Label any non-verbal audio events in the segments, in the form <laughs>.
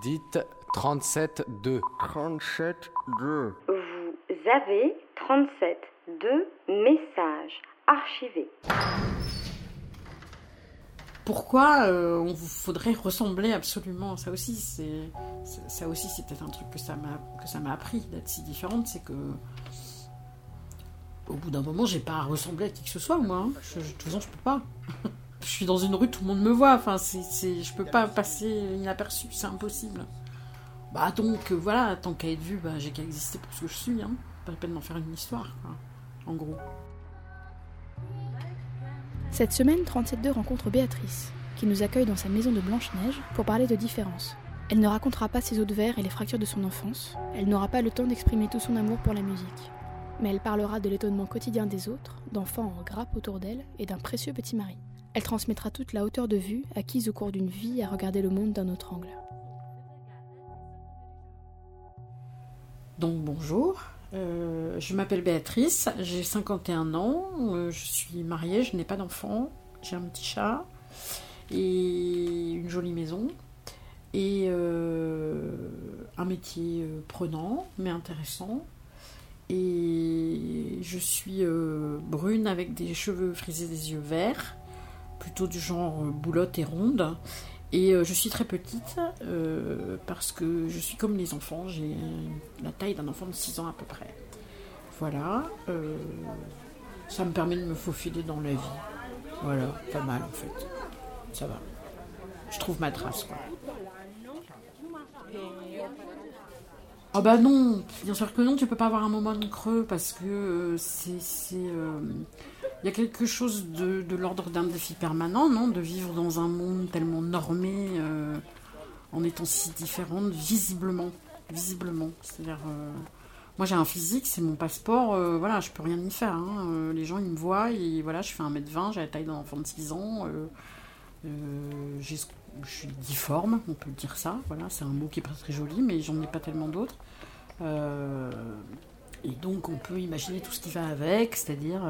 Dites 37-2. 37-2. Vous avez 37 deux messages archivés. Pourquoi euh, on faudrait ressembler absolument Ça aussi, c'est ça aussi, c'était un truc que ça m'a que ça m'a appris d'être si différente, c'est que au bout d'un moment, j'ai pas à ressembler à qui que ce soit, moi. hein. Je, de toute façon, je peux pas. <laughs> je suis dans une rue, tout le monde me voit. Enfin, c'est, c'est- je peux pas passer inaperçu, c'est impossible. Bah donc euh, voilà, tant qu'à être vu, bah, j'ai qu'à exister pour ce que je suis. Hein. Pas la peine d'en faire une histoire, quoi. En gros. Cette semaine, 37.2 rencontre Béatrice, qui nous accueille dans sa maison de Blanche-Neige pour parler de différence. Elle ne racontera pas ses os de verre et les fractures de son enfance, elle n'aura pas le temps d'exprimer tout son amour pour la musique. Mais elle parlera de l'étonnement quotidien des autres, d'enfants en grappe autour d'elle et d'un précieux petit mari. Elle transmettra toute la hauteur de vue acquise au cours d'une vie à regarder le monde d'un autre angle. Donc bonjour, Euh, je m'appelle Béatrice, j'ai 51 ans, euh, je suis mariée, je n'ai pas d'enfant, j'ai un petit chat et une jolie maison et euh, un métier prenant mais intéressant. Et je suis brune avec des cheveux frisés, des yeux verts, plutôt du genre euh, boulotte et ronde. Et euh, je suis très petite euh, parce que je suis comme les enfants, j'ai la taille d'un enfant de 6 ans à peu près. Voilà, ça me permet de me faufiler dans la vie. Voilà, pas mal en fait. Ça va. Je trouve ma trace. Ah bah non, bien sûr que non, tu peux pas avoir un moment de creux parce que c'est... Il y a quelque chose de, de l'ordre d'un défi permanent, non De vivre dans un monde tellement normé, euh, en étant si différente, visiblement. Visiblement. C'est-à-dire... euh, moi j'ai un physique, c'est mon passeport, euh, voilà, je peux rien y faire. hein. Euh, les gens ils me voient et voilà, je fais 1m20, j'ai la taille d'un enfant de 6 ans. je suis difforme, on peut dire ça. Voilà, c'est un mot qui est pas très joli, mais j'en ai pas tellement d'autres. Et donc on peut imaginer tout ce qui va avec, c'est-à-dire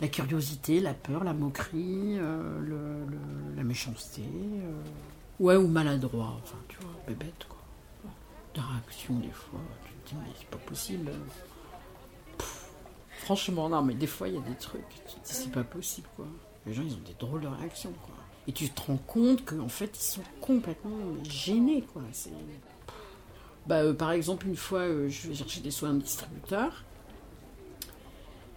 la curiosité, la peur, la moquerie, euh, la méchanceté. euh, ouais, ou maladroit, enfin tu vois, bébête quoi. Des réactions des fois, tu te dis mais c'est pas possible. Franchement, non, mais des fois il y a des trucs, tu te dis c'est pas possible quoi. Les gens ils ont des drôles de réactions quoi. Et tu te rends compte qu'en fait ils sont complètement gênés quoi. Bah, euh, par exemple, une fois, je vais chercher des soins à un distributeur.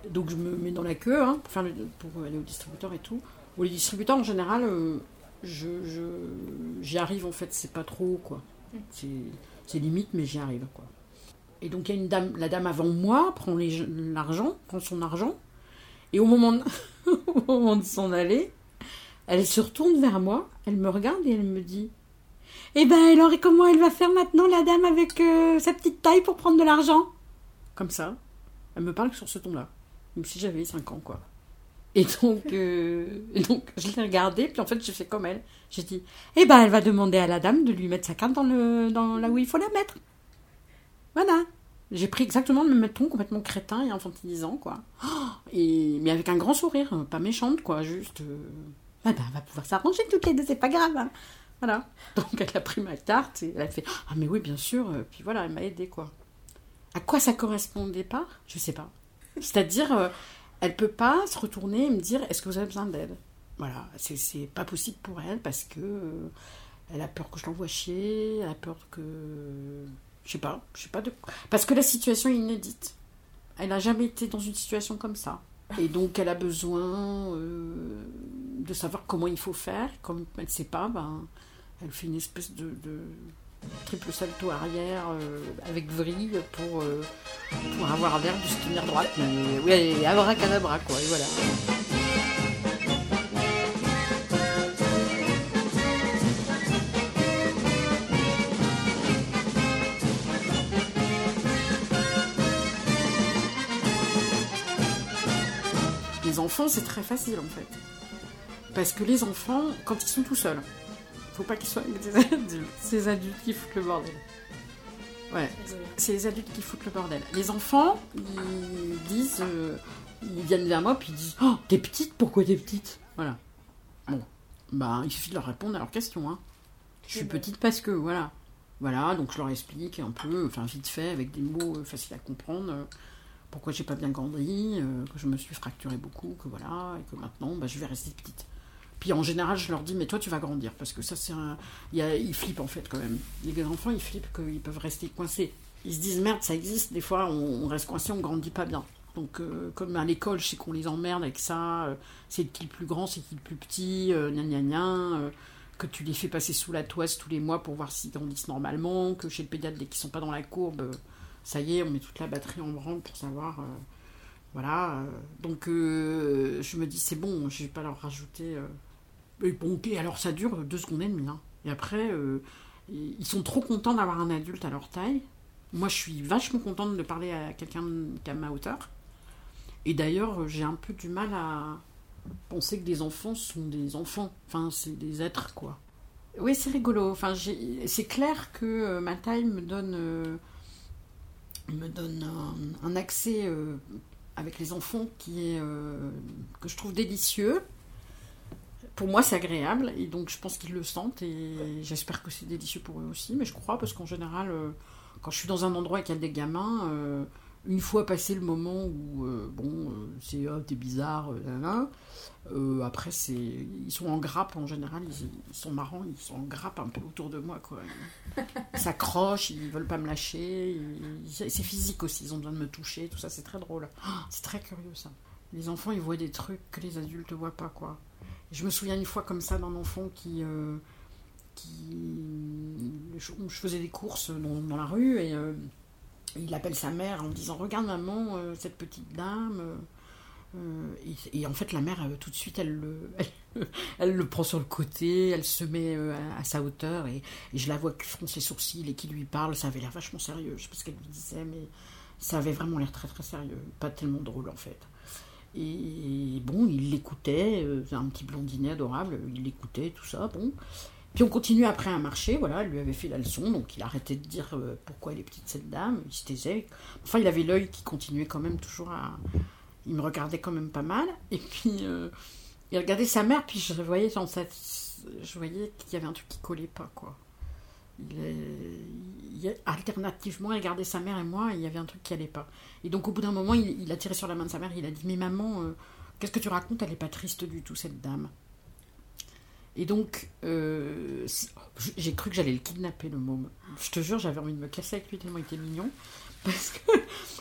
Donc, je me mets dans la queue hein, pour, faire le- pour aller au distributeur et tout. Bon, les distributeurs, en général, euh, je, je- j'y arrive en fait, c'est pas trop quoi. C'est, c'est limite, mais j'y arrive quoi. Et donc, il y a une dame, la dame avant moi prend les- l'argent, prend son argent. Et au moment de, <laughs> au moment de s'en aller, elle se retourne vers moi, elle me regarde et elle me dit eh ben alors, et comment elle va faire maintenant, la dame, avec euh, sa petite taille pour prendre de l'argent? Comme ça. Elle me parle sur ce ton-là. Comme si j'avais 5 ans, quoi. Et donc, euh, donc je l'ai regardée, puis en fait, j'ai fait comme elle. J'ai dit, eh ben, elle va demander à la dame de lui mettre sa carte dans, le, dans là où il faut la mettre. Voilà. J'ai pris exactement le même ton, complètement crétin et infantilisant, quoi. Oh, et, mais avec un grand sourire, pas méchante, quoi, juste... euh, Ah ben, va pouvoir s'arranger toutes les deux, c'est pas grave. hein. Voilà. Donc elle a pris ma carte et elle a fait Ah, mais oui, bien sûr. euh, Puis voilà, elle m'a aidé quoi. À quoi ça correspond au départ Je sais pas. C'est-à-dire, euh, elle peut pas se retourner et me dire Est-ce que vous avez besoin d'aide? Voilà, c'est pas possible pour elle parce que euh, elle a peur que je l'envoie chier, elle a peur que. Je sais pas, je sais pas de Parce que la situation est inédite. Elle n'a jamais été dans une situation comme ça. Et donc elle a besoin euh, de savoir comment il faut faire. Comme elle ne sait pas, ben, elle fait une espèce de, de triple salto arrière euh, avec vrille pour, pour avoir l'air de se tenir droite. Mais oui, abracadabra quoi, et voilà. Les enfants, c'est très facile en fait. Parce que les enfants, quand ils sont tout seuls, faut pas qu'ils soient avec des <laughs> adultes. Les adultes qui foutent le bordel. Ouais, c'est les adultes qui foutent le bordel. Les enfants, ils disent, euh, ils viennent vers moi puis ils disent Oh, t'es petite, pourquoi t'es petite? Voilà. Bon, bah, il suffit de leur répondre à leurs questions. Hein. Je suis petite parce que, voilà. Voilà, donc je leur explique un peu, enfin vite fait, avec des mots euh, faciles à comprendre, euh, pourquoi j'ai pas bien grandi, que je me suis fracturé beaucoup, que voilà, et que maintenant bah, je vais rester petite. Puis en général, je leur dis, mais toi tu vas grandir, parce que ça c'est un. Ils flippent en fait quand même. Les enfants, ils flippent qu'ils peuvent rester coincés. Ils se disent, merde, ça existe, des fois on, reste coincé, on grandit pas bien. Donc, euh, comme à l'école, je sais qu'on les emmerde avec ça, euh, c'est qui le plus grand, c'est qui le plus petit, euh, gna gna euh, que tu les fais passer sous la toise tous les mois pour voir s'ils grandissent normalement, que chez le pédiatre, dès qu'ils sont pas dans la courbe, ça y est, on met toute la batterie en branle pour savoir. voilà. donc, je me dis, c'est bon, je vais pas leur rajouter. Euh, et bon, ok, alors ça dure deux secondes et demie. hein. Et après, euh, ils sont trop contents d'avoir un adulte à leur taille. Moi, je suis vachement contente de parler à quelqu'un qui a ma hauteur. Et d'ailleurs, j'ai un peu du mal à penser que des enfants sont des enfants. Enfin, c'est des êtres, quoi. Oui, c'est rigolo. Enfin, c'est clair que euh, ma taille me donne, euh, me donne un, accès euh, avec les enfants qui est euh, que je trouve délicieux. Pour moi, c'est agréable et donc je pense qu'ils le sentent et j'espère que c'est délicieux pour eux aussi. Mais je crois parce qu'en général, euh, quand je suis dans un endroit et qu'il y a des gamins, euh, une fois passé le moment où euh, bon, c'est t'es bizarre, nanana, euh, après c'est ils sont en grappe en général, ils, sont marrants, ils sont en grappe un peu autour de moi quoi. Ils <laughs> s'accrochent, ils veulent pas me lâcher, c'est physique aussi, ils ont besoin de me toucher, tout ça, c'est très drôle. Ah, c'est très curieux ça. Les enfants ils voient des trucs que les adultes voient pas quoi. Je me souviens une fois comme ça d'un enfant qui euh, qui je, faisais des courses dans, dans la rue et euh, il appelle sa mère en disant regarde maman euh, cette petite dame et, en fait la mère tout de suite elle le <laughs> elle, le prend sur le côté elle se met à, sa hauteur et, et je la vois qui fronce ses sourcils et qui lui parle. Ça avait l'air vachement sérieux je sais pas ce qu'elle lui disait mais ça avait vraiment l'air très très sérieux pas tellement drôle en fait. Et bon il l'écoutait euh, un petit blondinet adorable il l'écoutait tout ça bon puis on continue après à marcher, voilà, elle lui avait fait la leçon, donc il arrêtait de dire euh, pourquoi elle est petite cette dame, il se taisait. Enfin, il avait l'œil qui continuait quand même toujours à. Il me regardait quand même pas mal, et puis euh, il regardait sa mère, puis je voyais dans sa... Je voyais qu'il y avait un truc qui collait pas, quoi. Il, il- alternativement, il regardait sa mère et moi, il y avait un truc qui allait pas. Et donc au bout d'un moment, il, a tiré sur la main de sa mère, il a dit Mais maman, qu'est-ce que tu racontes Elle est pas triste du tout, cette dame? Et donc, euh, j'ai cru que j'allais le kidnapper, le môme. Je te jure, j'avais envie de me casser avec lui tellement il était mignon. <laughs> Parce que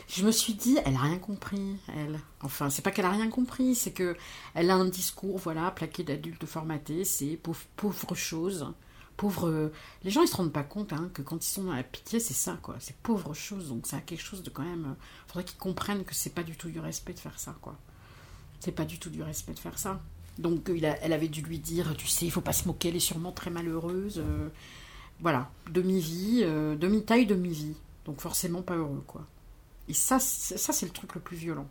je me suis dit, elle a rien compris, elle. Enfin, c'est pas qu'elle a rien compris, c'est que elle a un discours, voilà, plaqué d'adultes formatés, c'est pauvre, chose. Les gens, ils se rendent pas compte hein, que quand ils sont dans la pitié, c'est ça, quoi. C'est pauvre chose. Donc, ça a quelque chose de quand même. euh, faudrait qu'ils comprennent que c'est pas du tout du respect de faire ça, quoi. C'est pas du tout du respect de faire ça. Donc a- elle avait dû lui dire, tu sais, il faut pas se moquer, elle est sûrement très malheureuse. euh, voilà, demi-vie, euh, demi-taille, demi-vie. Donc forcément pas heureux, quoi. Et ça, ça c'est le truc le plus violent.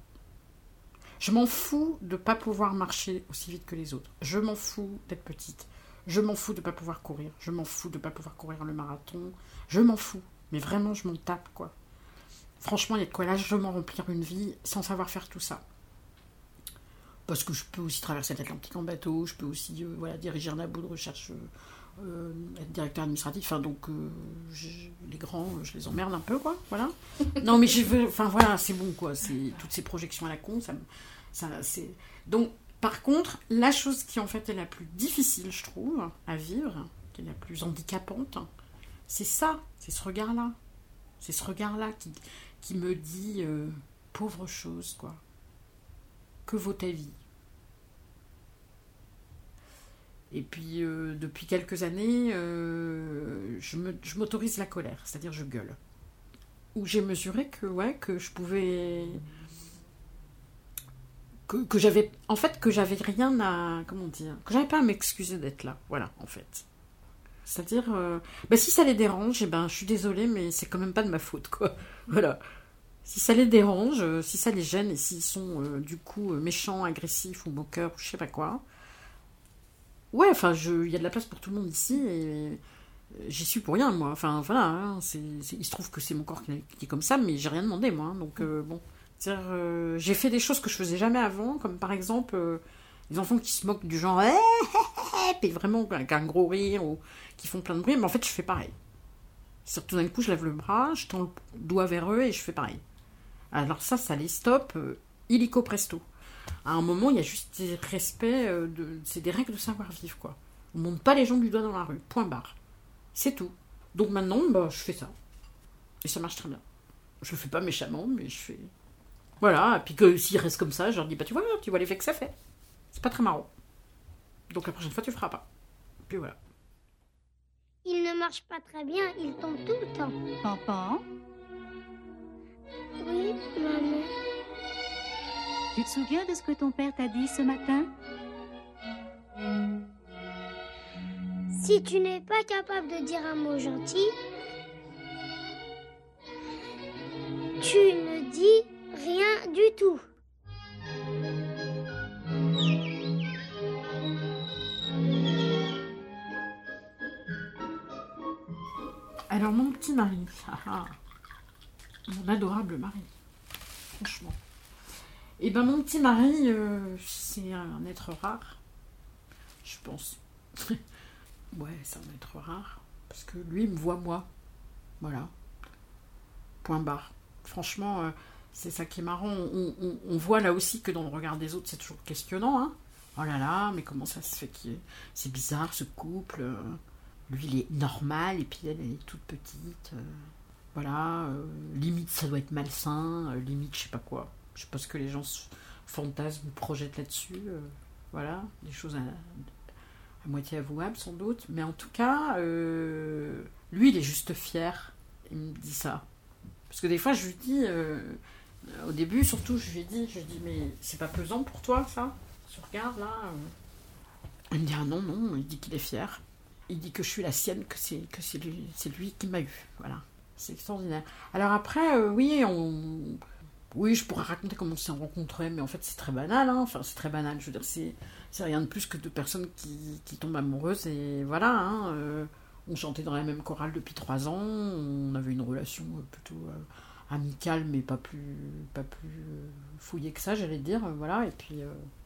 Je m'en fous de pas pouvoir marcher aussi vite que les autres. Je m'en fous d'être petite. Je m'en fous de pas pouvoir courir. Je m'en fous de pas pouvoir courir le marathon. Je m'en fous. Mais vraiment, je m'en tape, quoi. Franchement, il y a de quoi largement remplir une vie sans savoir faire tout ça parce que je peux aussi traverser l'Atlantique en bateau, je peux aussi euh, voilà, diriger un labo de recherche, euh, euh, être directeur administratif, enfin donc les grands, je les emmerde un peu quoi, voilà. <laughs> non mais je veux, enfin voilà, c'est bon quoi, c'est toutes ces projections à la con, ça, ça c'est donc par contre la chose qui en fait est la plus difficile je trouve à vivre, qui est la plus handicapante, c'est ça, c'est ce regard là, c'est ce regard là qui qui me dit euh, pauvre chose quoi que vaut ta vie Et puis, euh, depuis quelques années, euh, je m'autorise la colère, c'est-à-dire je gueule. Où j'ai mesuré que, ouais, que je pouvais. Que, que j'avais. En fait, que j'avais rien à. Comment dire Que j'avais pas à m'excuser d'être là. Voilà, en fait. C'est-à-dire. euh, bah, si ça les dérange, eh ben, je suis désolée, mais c'est quand même pas de ma faute, quoi. <laughs> Voilà. Si ça les dérange, euh, si ça les gêne et s'ils sont euh, du coup euh, méchants, agressifs ou moqueurs ou je sais pas quoi, ouais, enfin, il y a de la place pour tout le monde ici et j'y suis pour rien, moi. Enfin, voilà, hein, il se trouve que c'est mon corps qui, est- comme ça, mais j'ai rien demandé, moi. hein, donc, bon. J'ai fait des choses que je faisais jamais avant, comme par exemple les enfants qui se moquent du genre, Eh, eh, eh, puis vraiment avec un gros rire ou qui font plein de bruit, mais en fait, je fais pareil. C'est tout d'un coup, je lève le bras, je tends le doigt vers eux et je fais pareil. Alors ça, ça les stoppe euh, illico presto. À un moment, il y a juste des respects, euh, de, c'est des règles de savoir-vivre, quoi. On monte pas les gens du doigt dans la rue, point barre. C'est tout. Donc maintenant, bah, je fais ça. Et ça marche très bien. Je le fais pas méchamment, mais je fais... Voilà, et puis que s'ils restent comme ça, je leur dis, bah tu vois, tu vois l'effet que ça fait. C'est pas très marrant. Donc la prochaine fois, tu feras pas. Puis voilà. Il ne marche pas très bien, il tombe tout le temps. Papa, Oui, maman. tu te souviens de ce que ton père t'a dit ce matin? Si tu n'es pas capable de dire un mot gentil, tu ne dis rien du tout. Alors mon petit mari, <laughs> ah, ah. Mon adorable mari, franchement. Et ben mon petit mari, euh, c'est un être rare, je pense. <laughs> ouais, c'est un être rare, parce que lui il me voit moi, voilà. Point barre. Franchement, euh, c'est ça qui est marrant. On, voit là aussi que dans le regard des autres, c'est toujours questionnant. Hein. Oh là là, mais comment ça se fait qu'il est... C'est bizarre ce couple. euh. Lui, il est normal et puis elle, elle est toute petite. Voilà, euh, limite ça doit être malsain, euh, limite je sais pas quoi. Je sais pas ce que les gens fantasment projettent là-dessus. euh. Voilà, des choses à, moitié avouables sans doute. Mais en tout cas, lui, il est juste fier. Il me dit ça. Parce que des fois, je lui dis, au début surtout, je lui dit, je lui mais c'est pas pesant pour toi ça? Tu regardes là. Il me dit, ah non, non, il dit qu'il est fier. Il dit que je suis la sienne, que c'est lui, lui qui m'a eu. Voilà, c'est extraordinaire. Alors après, euh, oui, on, oui, je pourrais raconter comment on s'est rencontrés, mais en fait c'est très banal. hein. Enfin, c'est très banal. Je veux dire, c'est rien de plus que deux personnes qui, qui tombent amoureuses et voilà. hein, euh, on chantait dans la même chorale depuis trois ans. On avait une relation euh, plutôt amicale, mais pas plus pas plus fouillée que ça, j'allais dire. Voilà. Et puis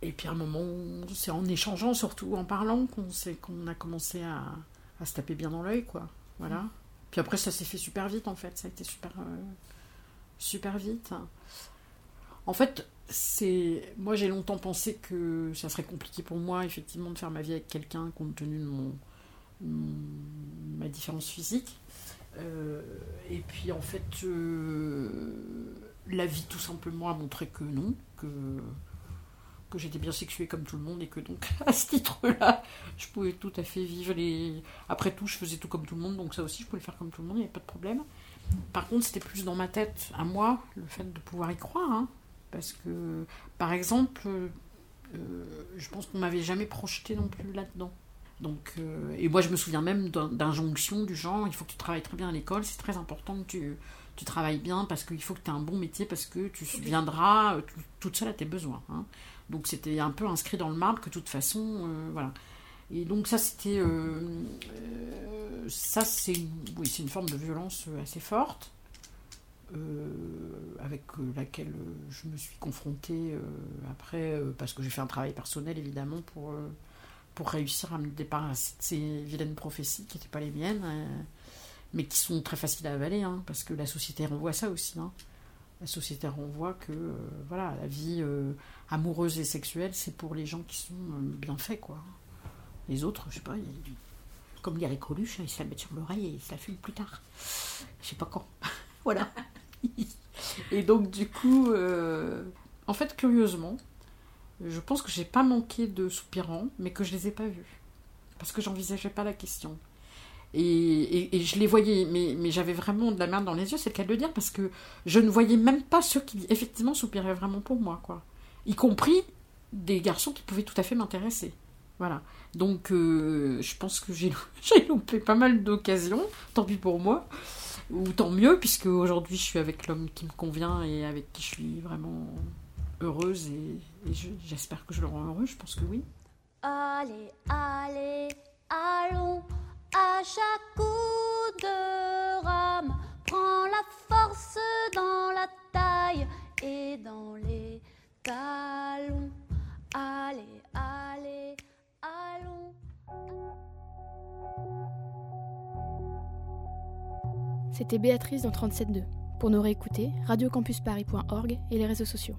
et puis à un moment, c'est en échangeant, surtout en parlant, qu'on qu'on a commencé à, à se taper bien dans l'œil, quoi. Voilà. Puis après, ça s'est fait super vite, en fait. Ça a été super, euh, super vite. En fait, c'est moi j'ai longtemps pensé que ça serait compliqué pour moi, effectivement, de faire ma vie avec quelqu'un compte tenu de mon, ma différence physique. Euh, et puis en fait, euh, la vie tout simplement a montré que non, que que j'étais bien sexuée comme tout le monde et que donc <laughs> à ce titre-là, je pouvais tout à fait vivre les. Après tout, je faisais tout comme tout le monde, donc ça aussi, je pouvais le faire comme tout le monde, il n'y avait pas de problème. Par contre, c'était plus dans ma tête, à moi, le fait de pouvoir y croire. hein. parce que, par exemple, euh, euh, je pense qu'on m'avait jamais projeté non plus là-dedans. Donc, euh, et moi, je me souviens même d'injonctions du genre il faut que tu travailles très bien à l'école, c'est très important que tu, tu travailles bien parce qu'il faut que tu aies un bon métier parce que tu viendras tout- toute seule à tes besoins. hein. Donc, c'était un peu inscrit dans le marbre que de toute façon, euh, voilà. Et donc, ça, c'était. euh, euh, ça, c'est oui, c'est une forme de violence assez forte. avec laquelle je me suis confrontée après, parce que j'ai fait un travail personnel évidemment pour, pour réussir à me débarrasser de ces vilaines prophéties qui n'étaient pas les miennes, mais qui sont très faciles à avaler, hein, parce que la société renvoie ça aussi. hein. La société renvoie que euh, voilà, la vie euh, amoureuse et sexuelle, c'est pour les gens qui sont euh, bien faits. Quoi. Les autres, je sais pas, ils- comme dirait Coluche, ils se la mettent sur l'oreille et ils se la fument plus tard. Je sais pas quand. <laughs> voilà. Et donc, du coup, en fait, curieusement, je pense que j'ai pas manqué de soupirants, mais que je les ai pas vus. Parce que j'envisageais pas la question. Et, et- et je les voyais, mais, mais j'avais vraiment de la merde dans les yeux, c'est le cas de le dire, parce que je ne voyais même pas ceux qui, effectivement, soupiraient vraiment pour moi, quoi. Y compris des garçons qui pouvaient tout à fait m'intéresser. Voilà. Donc, euh, je pense que j'ai <laughs> loupé pas mal d'occasions, tant pis pour moi, ou tant mieux, puisque aujourd'hui je suis avec l'homme qui me convient et avec qui je suis vraiment heureuse, et, et je- j'espère que je le rends heureux, je pense que oui. Allez, allez, allons à chaque coup de rame. Prends la force dans la taille et dans les talons. Allez, allez, allons. C'était Béatrice dans 37.2. Pour nous réécouter, radiocampusparis.org et les réseaux sociaux.